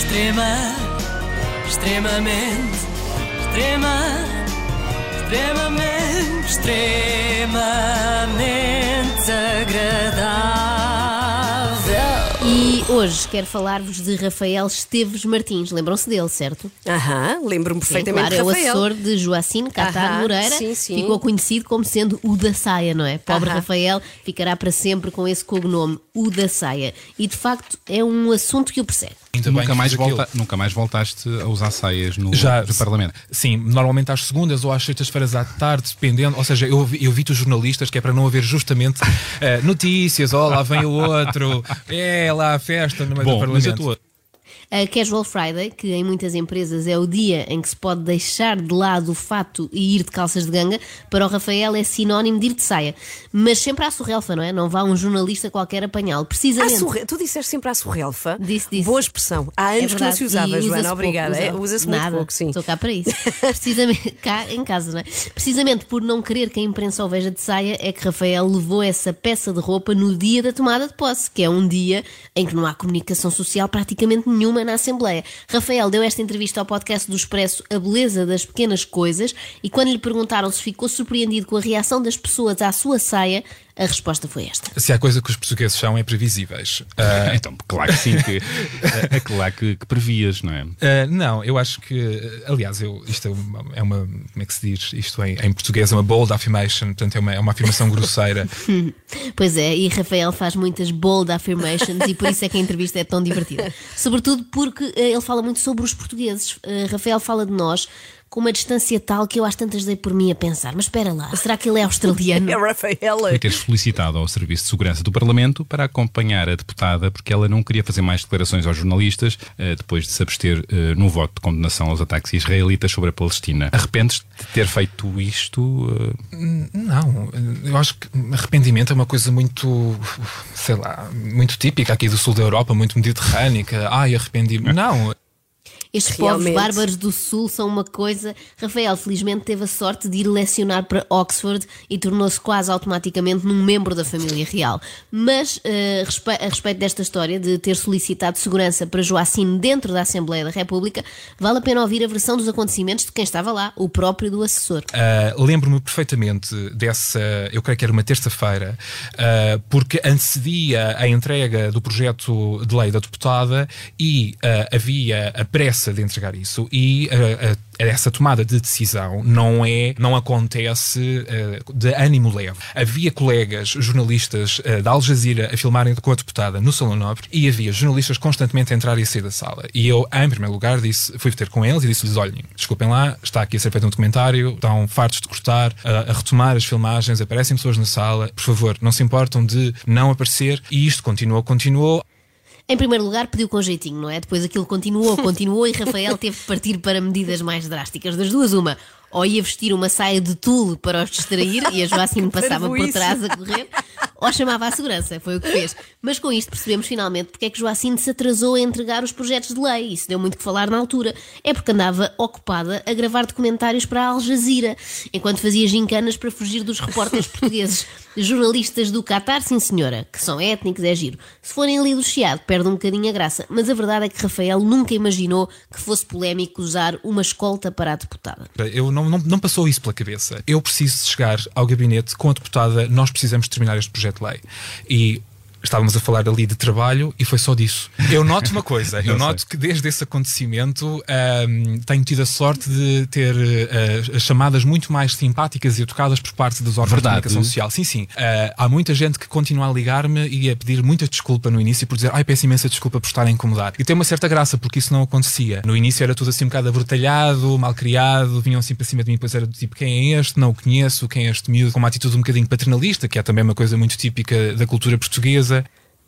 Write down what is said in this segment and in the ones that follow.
Extrema, extremamente, extrema, extremamente, extremamente agradável. E hoje quero falar-vos de Rafael Esteves Martins. Lembram-se dele, certo? Aham, lembro-me Sim, perfeitamente claro, é de o Rafael. assessor de Joacine Catar Aham, Moreira. sim, sim. Ficou conhecido como sendo o da saia, não é? Pobre Aham. Rafael ficará para sempre com esse cognome, o da saia. E de facto é um assunto que o persegue. Ainda Nunca mais, volta, nunca mais voltaste a usar saias no, Já, no Parlamento. Sim, normalmente às segundas ou às sextas-feiras à tarde, dependendo. Ou seja, eu, eu evito os jornalistas, que é para não haver justamente eh, notícias. Oh, lá vem o outro. É, lá a festa no meio do Bom, mas Parlamento. a tua, A Casual Friday, que em muitas empresas é o dia em que se pode deixar de lado o fato e ir de calças de ganga, para o Rafael é sinónimo de ir de saia. Mas sempre à surrelfa, não é? Não vá um jornalista qualquer apanhá-lo. Precisamente. surre... Tu disseste sempre à surrelfa. Disse, disse. Boa expressão. Há anos É que não se usava, E Joana. usa-se Obrigada. É, usa- Usa-se muito Nada, pouco, sim. Estou cá para isso. Precisamente, cá em casa, não é? Precisamente por não querer que a imprensa o veja de saia, é que Rafael levou essa peça de roupa no dia da tomada de posse, que é um dia em que não há comunicação social praticamente nenhuma na Assembleia. Rafael deu esta entrevista ao podcast do Expresso A Beleza das Pequenas Coisas e quando lhe perguntaram se ficou surpreendido com a reação das pessoas à sua saia, a resposta foi esta. Se há coisa que os portugueses são, é previsíveis. Ah, então, claro que sim, que, é, é claro que, que previas, não é? Uh, não, eu acho que, aliás, eu, isto é uma, é uma- como é que se diz? Isto em, em português é uma bold affirmation, portanto é uma, é uma afirmação grosseira. Pois é, e Rafael faz muitas bold affirmations e por isso é que a entrevista é tão divertida. Sobretudo porque eh, ele fala muito sobre os portugueses. Eh, Rafael fala de nós com uma distância tal que eu às tantas dei por mim a pensar: mas espera lá, será que ele é australiano? É Rafaela. E teres solicitado ao Serviço de Segurança do Parlamento para acompanhar a deputada, porque ela não queria fazer mais declarações aos jornalistas eh, depois de se abster eh, no voto de condenação aos ataques israelitas sobre a Palestina. Arrependes de ter feito isto? eh, Não, eu acho que arrependimento é uma coisa muito, sei lá, muito típica aqui do sul da Europa, muito mediterrânica. Ai, arrependi-me. Não, Estes Realmente. povos bárbaros do Sul são uma coisa. Rafael, felizmente, teve a sorte de ir lecionar para Oxford e tornou-se quase automaticamente num membro da família real. Mas, eh, respe- a respeito desta história de ter solicitado segurança para Joacine dentro da Assembleia da República, vale a pena ouvir a versão dos acontecimentos de quem estava lá, o próprio do assessor. Uh, Lembro-me perfeitamente dessa, eu creio que era uma terça-feira, uh, porque antecedia a entrega do projeto de lei da deputada e uh, havia a pressa de entregar isso e uh, uh, essa tomada de decisão não é, não acontece uh, de ânimo leve. Havia colegas jornalistas da Al Jazeera a filmarem com a deputada no Salão Nobre e havia jornalistas constantemente a entrar e a sair da sala. E eu, em primeiro lugar, disse, fui ter com eles e disse-lhes: olhem, desculpem lá, está aqui a ser feito um documentário, estão fartos de cortar, a retomar as filmagens, aparecem pessoas na sala, por favor, não se importam de não aparecer. E isto continuou, continuou. Em primeiro lugar, pediu com jeitinho, não é? Depois aquilo continuou, continuou e Rafael teve de partir para medidas mais drásticas. Das duas, uma. Ou ia vestir uma saia de tule para os distrair e a Joacine passava por trás a correr, ou chamava a segurança, foi o que fez. Mas com isto percebemos finalmente porque é que Joacine se atrasou a entregar os projetos de lei. Isso deu muito que falar na altura. É porque andava ocupada a gravar documentários para a Al Jazeera, enquanto fazia gincanas para fugir dos repórteres portugueses. Jornalistas do Qatar, sim senhora, que são étnicos, é giro. Se forem ali do Chiado, perde um bocadinho a graça. Mas a verdade é que Rafael nunca imaginou que fosse polémico usar uma escolta para a deputada. Eu não, não, não passou isso pela cabeça. Eu preciso chegar ao gabinete com a deputada, nós precisamos terminar este projeto de lei. E estávamos a falar ali de trabalho e foi só disso. Eu noto uma coisa, eu noto que desde esse acontecimento ahm, tenho tido a sorte de ter as chamadas muito mais simpáticas e educadas por parte dos órgãos Verdade. de comunicação social. Sim, sim. Ah, há muita gente que continua a ligar-me e a pedir muita desculpa no início por dizer ai, peço imensa desculpa por estar a incomodar. E tem uma certa graça porque isso não acontecia. No início era tudo assim um bocado abrutalhado, mal criado, vinham assim para cima de mim, depois era do tipo quem é este? Não o conheço, quem é este miúdo? Com uma atitude um bocadinho paternalista, que é também uma coisa muito típica da cultura portuguesa.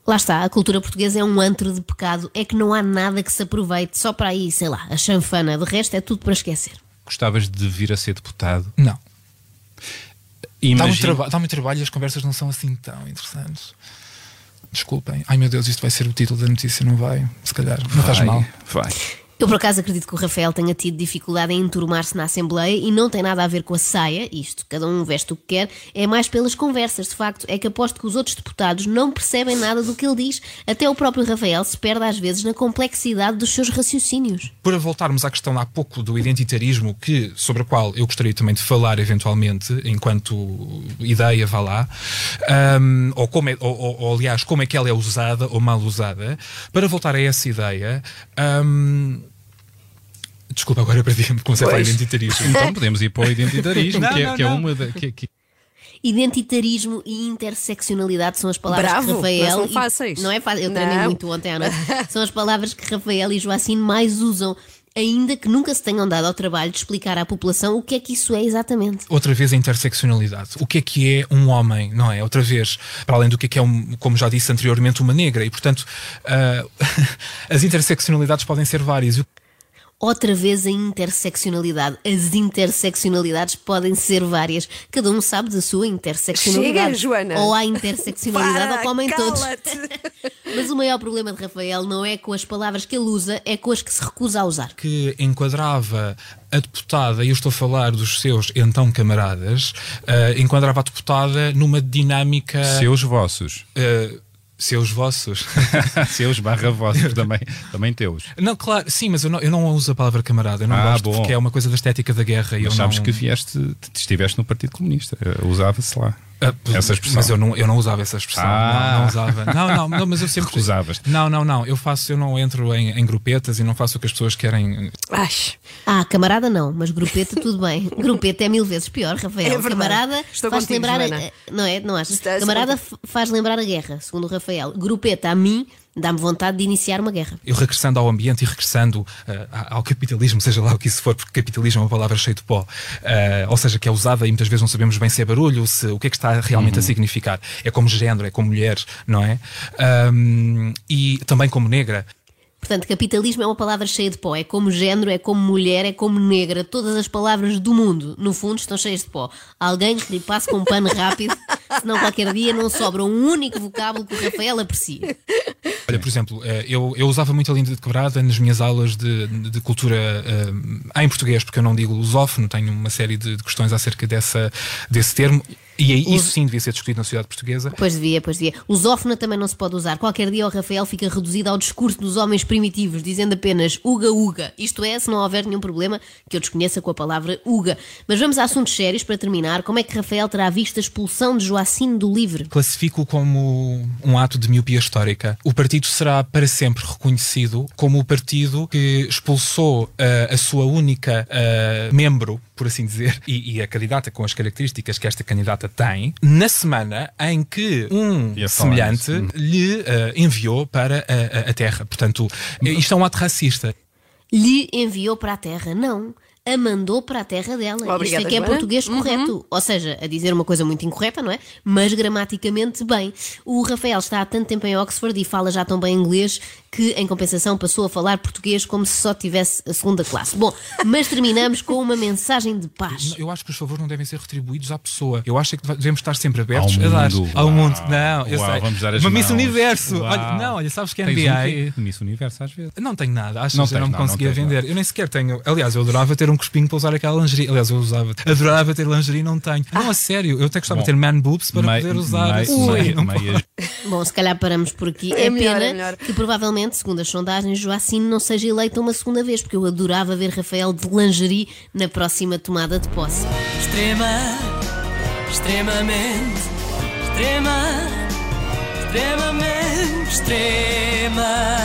Lá está, a cultura portuguesa é um antro de pecado, é que não há nada que se aproveite, só para aí, sei lá, a chanfana, de resto é tudo para esquecer. Gostavas de vir a ser deputado? Não. Dá muito, Imagina- traba- dá trabalho e as conversas não são assim tão interessantes. Desculpem. Ai meu Deus, isto vai ser o título da notícia, não vai? Se calhar. Não faz Vai, mal. Vai. Eu, por acaso, acredito que o Rafael tenha tido dificuldade em enturmar-se na Assembleia e não tem nada a ver com a saia, isto, cada um veste o que quer, é mais pelas conversas. De facto, é que aposto que os outros deputados não percebem nada do que ele diz. Até o próprio Rafael se perde às vezes na complexidade dos seus raciocínios. Para voltarmos à questão há pouco do identitarismo, que, sobre a qual eu gostaria também de falar eventualmente, enquanto ideia, vá lá, um, ou, como é, ou, ou, aliás, como é que ela é usada ou mal usada, para voltar a essa ideia. Um, Desculpa, agora perdi-me a falar identitarismo. Então podemos ir para o identitarismo, Não, que, é, não, que é não. uma da. Que, que- Identitarismo e interseccionalidade são as palavras Bravo, que Rafael. mas são e- fáceis. Não é fácil, eu treinei Não. muito ontem à noite. São as palavras que Rafael e Joacine mais usam, ainda que nunca se tenham dado ao trabalho de explicar à população o que é que isso é exatamente. Outra vez a interseccionalidade. O que é que é um homem, não é? Outra vez, para além do que é que é, um, como já disse anteriormente, uma negra. E, portanto, ah, as interseccionalidades podem ser várias. Outra vez a interseccionalidade. As interseccionalidades podem ser várias. Cada um sabe da sua interseccionalidade. Chega, Joana. Ou há interseccionalidade Para, ou comem todos. Mas o maior problema de Rafael não é com as palavras que ele usa, é com as que se recusa a usar. que enquadrava a deputada, e eu estou a falar dos seus então camaradas, ah, enquadrava a deputada numa dinâmica. Seus vossos. ah, seus vossos. Seus barra vossos também, também teus. Não, claro, sim, mas eu não, eu não uso a palavra camarada, eu não Ah, gosto, bom. porque é uma coisa da estética da guerra. Mas eu sabes não... que vieste, estiveste no Partido Comunista. eh, Usava-se lá. Ah, essa expressão. Mas eu não, eu não usava essa expressão. Ah. Não, não usava. Não, não, não, mas eu sempre. Recusavas. Não, não, não. Eu faço, eu não entro em, em grupetas e não faço o que as pessoas querem. Ai, Ah, camarada não, mas grupeta tudo bem. Grupeta é mil vezes pior, Rafael. É camarada Estou faz contigo, lembrar. a- Joana. não é? Não achas? Estás camarada faz lembrar a guerra, segundo o Rafael. Grupeta, a mim, dá-me vontade de iniciar uma guerra. Eu regressando ao ambiente e regressando ah, ao capitalismo, seja lá o que isso for, porque capitalismo é uma palavra cheia de pó, ah, ou seja, que é usada e muitas vezes não sabemos bem se é barulho, se, o que é que está realmente a significar. É como género, é como mulheres, não é? Ahm, e também como negra. Portanto, capitalismo é uma palavra cheia de pó. É como género, é como mulher, é como negra. Todas as palavras do mundo, no fundo, estão cheias de pó. Alguém que lhe passe com um pano rápido, senão qualquer dia não sobra um único vocábulo que o Rafael aprecia. Olha, por exemplo, eh, eu, eu usava muito a linda de quebrada nas minhas aulas de, de cultura eh, em português, porque eu não digo lusófono, tenho uma série de, de questões acerca dessa, desse termo, e aí isso sim devia ser discutido na sociedade portuguesa. Pois devia, pois devia. Lusófona também não se pode usar. Qualquer dia o Rafael fica reduzido ao discurso dos homens primitivos, dizendo apenas uga uga. Isto é, se não houver nenhum problema que eu desconheça com a palavra uga. Mas vamos a assuntos sérios para terminar. Como é que Rafael terá visto a expulsão de Joacine do livre? Classifico como um ato de miopia histórica. O partido será para sempre reconhecido como o partido que expulsou eh, a sua única eh, membro, por assim dizer, e, e a candidata com as características que esta candidata tem, na semana em que um semelhante lhe eh, enviou para a, a- a Terra. Portanto, isto é um ato racista. Lhe enviou para a terra? Não. A mandou para a terra dela. Obrigada, Isto é que é Joana. português correto. Ou seja, a dizer uma coisa muito incorreta, não é? Mas gramaticamente bem. O Rafael está há tanto tempo em Oxford e fala já tão bem inglês que, em compensação, passou a falar português como se só tivesse a segunda classe. Bom, mas terminamos com uma mensagem de paz. Eu acho que os favores não devem ser retribuídos à pessoa. Eu acho é que devemos estar sempre abertos Ao a dar mundo. ao mundo. Não, eu Uau, sei. vamos dar as Uma Miss mãos. Universo. Uau. Olha, não, olha, sabes que é um NBA. quê? Miss Universo às vezes. Não tenho nada, achas? Não eu não me não, não conseguia tens, vender. Eu nem sequer tenho. Aliás, eu adorava ter um cuspinho para usar aquela lingerie. Aliás, eu usava. Adorava ter lingerie, não tenho. Não, a sério, eu até gostava de ter man boobs para Mei- poder usar. mei- Ui, mei- não meias- Bom, se calhar paramos por aqui. É É, melhor, pena é melhor. que provavelmente, segundo as sondagens, Joacine não seja eleita uma segunda vez, porque eu adorava ver Rafael de lingerie na próxima tomada de posse. Extrema, extremamente, extrema, extremamente, extremamente.